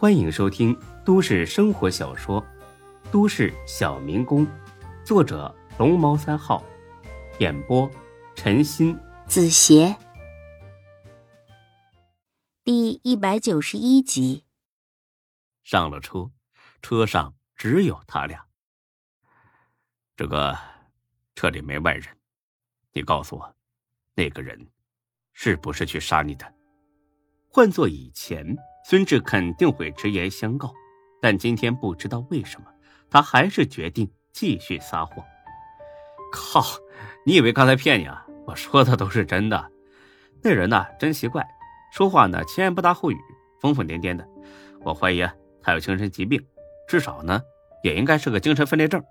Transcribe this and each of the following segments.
欢迎收听都市生活小说《都市小民工》，作者龙猫三号，演播陈鑫、子邪，第一百九十一集。上了车，车上只有他俩。这个车里没外人，你告诉我，那个人是不是去杀你的？换做以前。孙志肯定会直言相告，但今天不知道为什么，他还是决定继续撒谎。靠！你以为刚才骗你啊？我说的都是真的。那人呢，真奇怪，说话呢前言不搭后语，疯疯癫癫的。我怀疑啊，他有精神疾病，至少呢，也应该是个精神分裂症。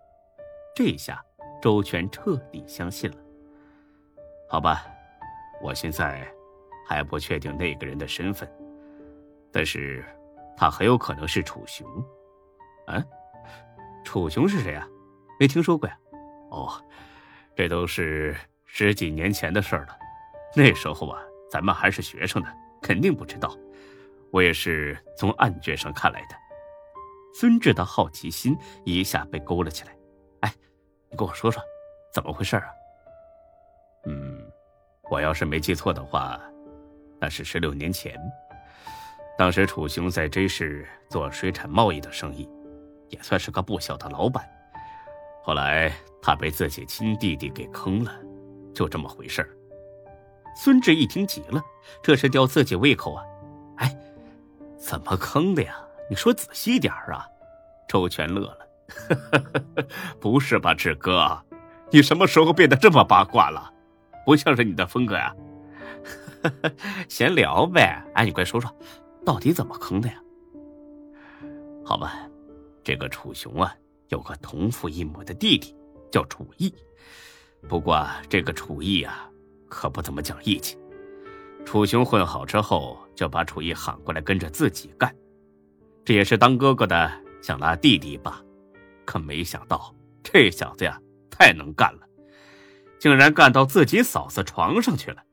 这一下，周全彻底相信了。好吧，我现在还不确定那个人的身份。但是，他很有可能是楚雄。啊，楚雄是谁啊？没听说过呀。哦，这都是十几年前的事儿了。那时候啊，咱们还是学生呢，肯定不知道。我也是从案卷上看来的。孙志的好奇心一下被勾了起来。哎，你跟我说说，怎么回事啊？嗯，我要是没记错的话，那是十六年前。当时楚雄在 J 市做水产贸易的生意，也算是个不小的老板。后来他被自己亲弟弟给坑了，就这么回事孙志一听急了，这是吊自己胃口啊！哎，怎么坑的呀？你说仔细点啊！周全乐了，不是吧，志哥？你什么时候变得这么八卦了？不像是你的风格呀！闲聊呗。哎，你快说说。到底怎么坑的呀？好吧，这个楚雄啊，有个同父异母的弟弟，叫楚义。不过这个楚义啊，可不怎么讲义气。楚雄混好之后，就把楚义喊过来跟着自己干。这也是当哥哥的想拉弟弟一把，可没想到这小子呀，太能干了，竟然干到自己嫂子床上去了。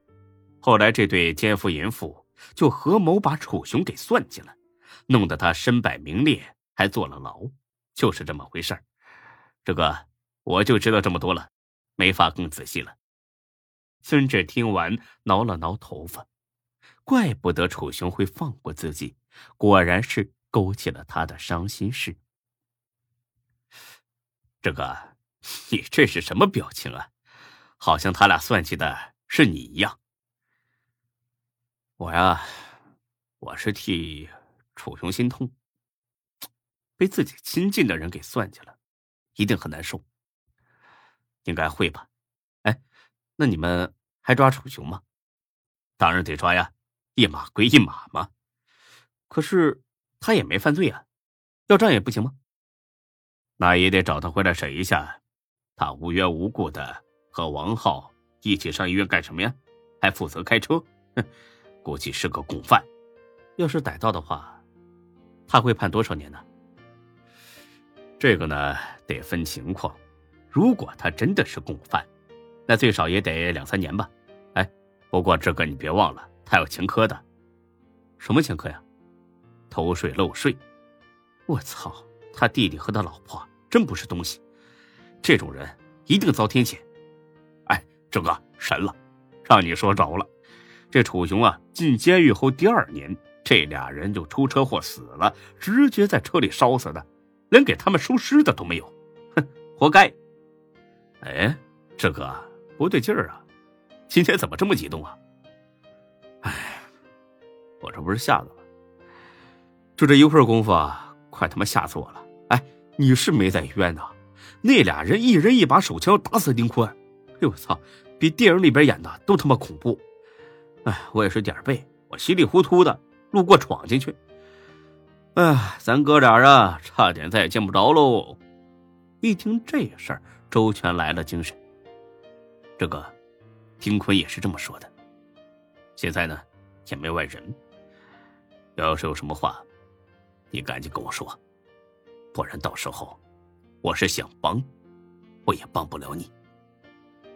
后来这对奸夫淫妇。就合谋把楚雄给算计了，弄得他身败名裂，还坐了牢，就是这么回事这个我就知道这么多了，没法更仔细了。孙志听完，挠了挠头发，怪不得楚雄会放过自己，果然是勾起了他的伤心事。这个，你这是什么表情啊？好像他俩算计的是你一样。我呀，我是替楚雄心痛，被自己亲近的人给算计了，一定很难受。应该会吧？哎，那你们还抓楚雄吗？当然得抓呀，一码归一码嘛。可是他也没犯罪啊，要账也不行吗？那也得找他回来审一下。他无缘无故的和王浩一起上医院干什么呀？还负责开车，哼！估计是个共犯，要是逮到的话，他会判多少年呢？这个呢得分情况。如果他真的是共犯，那最少也得两三年吧。哎，不过志哥你别忘了，他有前科的。什么前科呀？偷税漏税。我操，他弟弟和他老婆真不是东西，这种人一定遭天谴。哎，志哥神了，让你说着了。这楚雄啊，进监狱后第二年，这俩人就出车祸死了，直接在车里烧死的，连给他们收尸的都没有，哼，活该！哎，这哥，不对劲儿啊，今天怎么这么激动啊？哎，我这不是吓的吗，就这一会儿功夫啊，快他妈吓死我了！哎，你是没在医院呢，那俩人一人一把手枪打死丁坤，哎呦我操，比电影里边演的都他妈恐怖！哎，我也是点儿背，我稀里糊涂的路过闯进去。哎，咱哥俩啊，差点再也见不着喽。一听这事儿，周全来了精神。这个，丁坤也是这么说的。现在呢，也没外人。要是有什么话，你赶紧跟我说，不然到时候，我是想帮，我也帮不了你。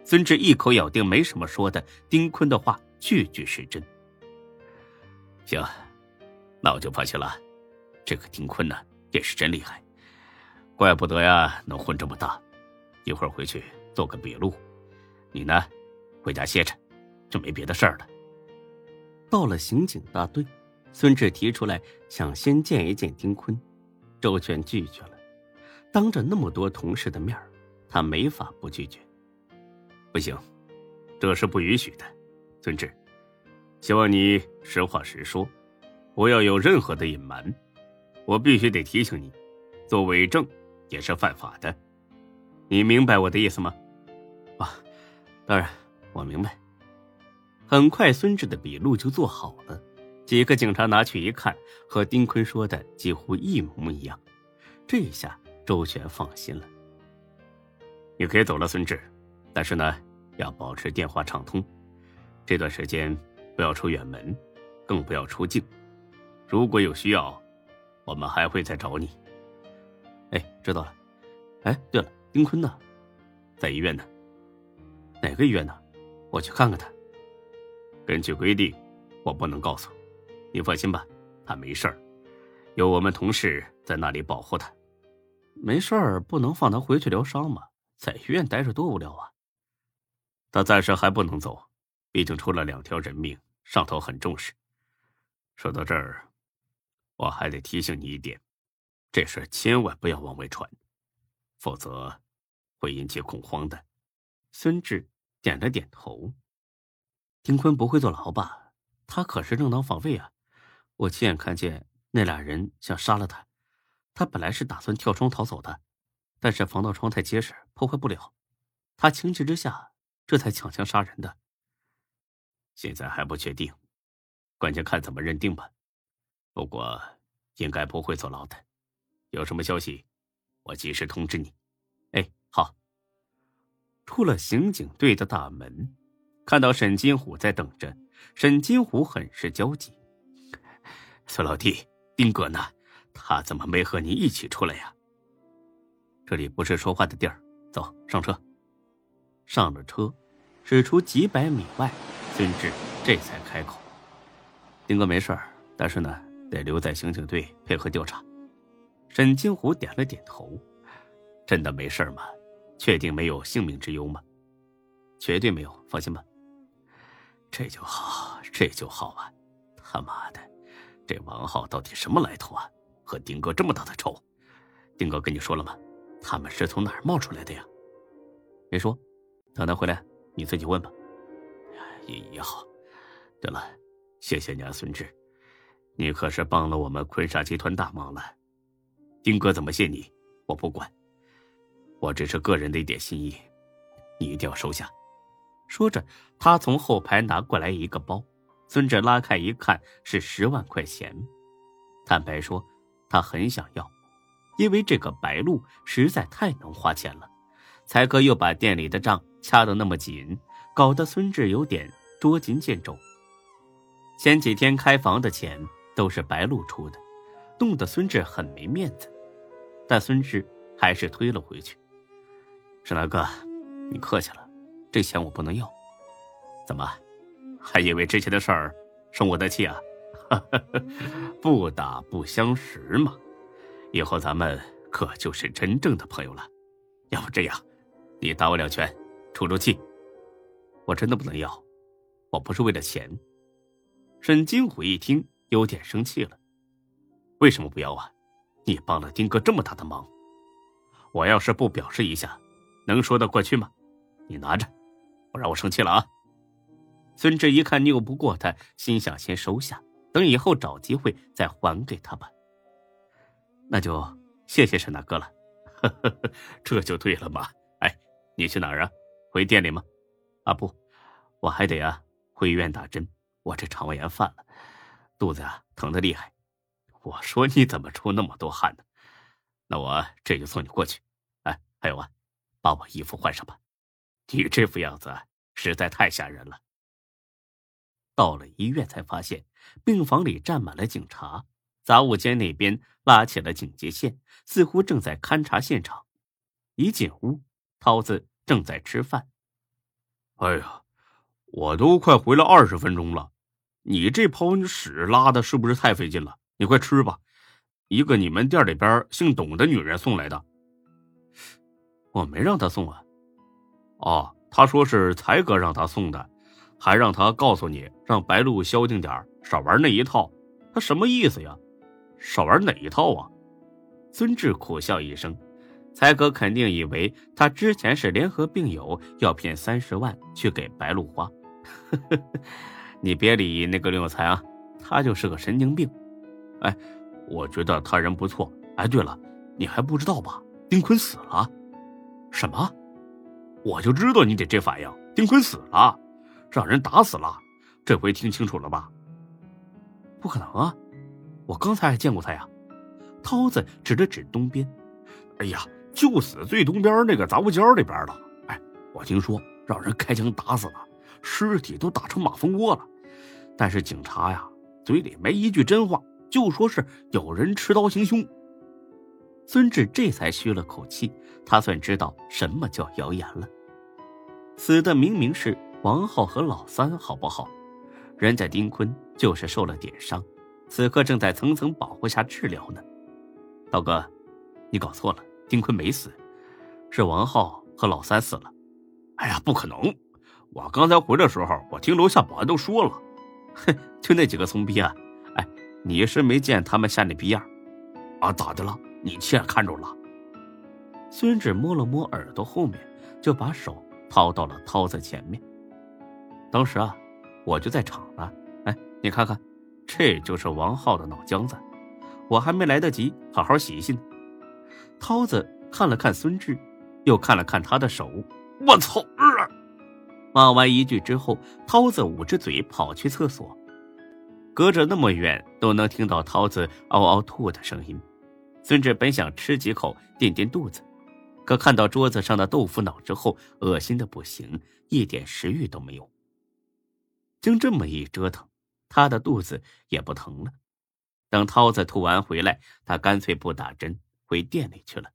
孙志一口咬定没什么说的丁坤的话。句句是真。行，那我就放心了。这个丁坤呢也是真厉害，怪不得呀能混这么大。一会儿回去做个笔录，你呢回家歇着，就没别的事儿了。到了刑警大队，孙志提出来想先见一见丁坤，周全拒绝了。当着那么多同事的面他没法不拒绝。不行，这是不允许的，孙志，希望你实话实说，不要有任何的隐瞒。我必须得提醒你，做伪证也是犯法的。你明白我的意思吗？啊，当然，我明白。很快，孙志的笔录就做好了。几个警察拿去一看，和丁坤说的几乎一模一样。这下周全放心了。你可以走了，孙志，但是呢，要保持电话畅通。这段时间不要出远门，更不要出境。如果有需要，我们还会再找你。哎，知道了。哎，对了。丁坤呢，在医院呢。哪个医院呢？我去看看他。根据规定，我不能告诉你。放心吧，他没事儿，有我们同事在那里保护他。没事儿，不能放他回去疗伤吗？在医院待着多无聊啊。他暂时还不能走，毕竟出了两条人命，上头很重视。说到这儿，我还得提醒你一点，这事千万不要往外传。否则，会引起恐慌的。孙志点了点头。丁坤不会坐牢吧？他可是正当防卫啊！我亲眼看见那俩人想杀了他。他本来是打算跳窗逃走的，但是防盗窗太结实，破坏不了。他情急之下，这才抢枪杀人的。现在还不确定，关键看怎么认定吧。不过，应该不会坐牢的。有什么消息？我及时通知你。哎，好。出了刑警队的大门，看到沈金虎在等着。沈金虎很是焦急：“孙老弟，丁哥呢？他怎么没和你一起出来呀？”这里不是说话的地儿，走上车。上了车，驶出几百米外，孙志这才开口：“丁哥没事但是呢，得留在刑警队配合调查。”沈金虎点了点头：“真的没事吗？确定没有性命之忧吗？”“绝对没有，放心吧。”“这就好，这就好啊！他妈的，这王浩到底什么来头啊？和丁哥这么大的仇？丁哥跟你说了吗？他们是从哪儿冒出来的呀？”“没说，等他回来你自己问吧。”“也也好。对了，谢谢你啊，孙志，你可是帮了我们坤沙集团大忙了。”丁哥怎么谢你，我不管，我只是个人的一点心意，你一定要收下。说着，他从后排拿过来一个包，孙志拉开一看，是十万块钱。坦白说，他很想要，因为这个白鹿实在太能花钱了。才哥又把店里的账掐得那么紧，搞得孙志有点捉襟见肘。前几天开房的钱都是白露出的。弄得孙志很没面子，但孙志还是推了回去。沈大哥，你客气了，这钱我不能要。怎么，还因为之前的事儿生我的气啊？不打不相识嘛，以后咱们可就是真正的朋友了。要不这样，你打我两拳，出出气。我真的不能要，我不是为了钱。沈金虎一听，有点生气了。为什么不要啊？你帮了丁哥这么大的忙，我要是不表示一下，能说得过去吗？你拿着，不让我生气了啊！孙志一看拗不过他，心想先收下，等以后找机会再还给他吧。那就谢谢沈大哥了，这就对了嘛。哎，你去哪儿啊？回店里吗？啊不，我还得啊回医院打针，我这肠胃炎犯了，肚子啊疼的厉害。我说你怎么出那么多汗呢？那我这就送你过去。哎，还有啊，把我衣服换上吧，你这副样子实在太吓人了。到了医院才发现，病房里站满了警察，杂物间那边拉起了警戒线，似乎正在勘察现场。一进屋，涛子正在吃饭。哎呀，我都快回来二十分钟了，你这泡屎拉的是不是太费劲了？你快吃吧，一个你们店里边姓董的女人送来的。我没让他送啊。哦，他说是才哥让他送的，还让他告诉你，让白露消停点少玩那一套。他什么意思呀？少玩哪一套啊？孙志苦笑一声，才哥肯定以为他之前是联合病友，要骗三十万去给白露花。呵呵呵你别理那个刘有才啊，他就是个神经病。哎，我觉得他人不错。哎，对了，你还不知道吧？丁坤死了。什么？我就知道你得这反应。丁坤死了，让人打死了。这回听清楚了吧？不可能啊！我刚才还见过他呀。涛子指了指东边。哎呀，就死最东边那个杂物间里边了。哎，我听说让人开枪打死了，尸体都打成马蜂窝了。但是警察呀，嘴里没一句真话，就说是有人持刀行凶。孙志这才吁了口气，他算知道什么叫谣言了。死的明明是王浩和老三，好不好？人家丁坤就是受了点伤，此刻正在层层保护下治疗呢。道哥，你搞错了，丁坤没死，是王浩和老三死了。哎呀，不可能！我刚才回来的时候，我听楼下保安都说了，哼，就那几个怂逼啊！哎，你是没见他们吓那逼样啊？咋的了？你亲眼看着了？孙志摸了摸耳朵后面，就把手掏到了涛子前面。当时啊，我就在场呢。哎，你看看，这就是王浩的脑浆子，我还没来得及好好洗洗呢。涛子看了看孙志，又看了看他的手。我操！骂完一句之后，涛子捂着嘴跑去厕所。隔着那么远，都能听到涛子嗷嗷吐的声音。孙志本想吃几口垫垫肚子，可看到桌子上的豆腐脑之后，恶心的不行，一点食欲都没有。经这么一折腾，他的肚子也不疼了。等涛子吐完回来，他干脆不打针，回店里去了。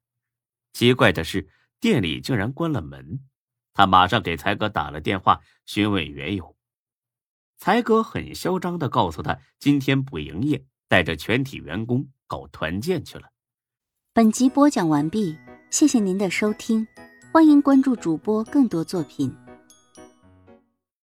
奇怪的是，店里竟然关了门。他马上给才哥打了电话，询问缘由。才哥很嚣张的告诉他，今天不营业，带着全体员工搞团建去了。本集播讲完毕，谢谢您的收听，欢迎关注主播更多作品。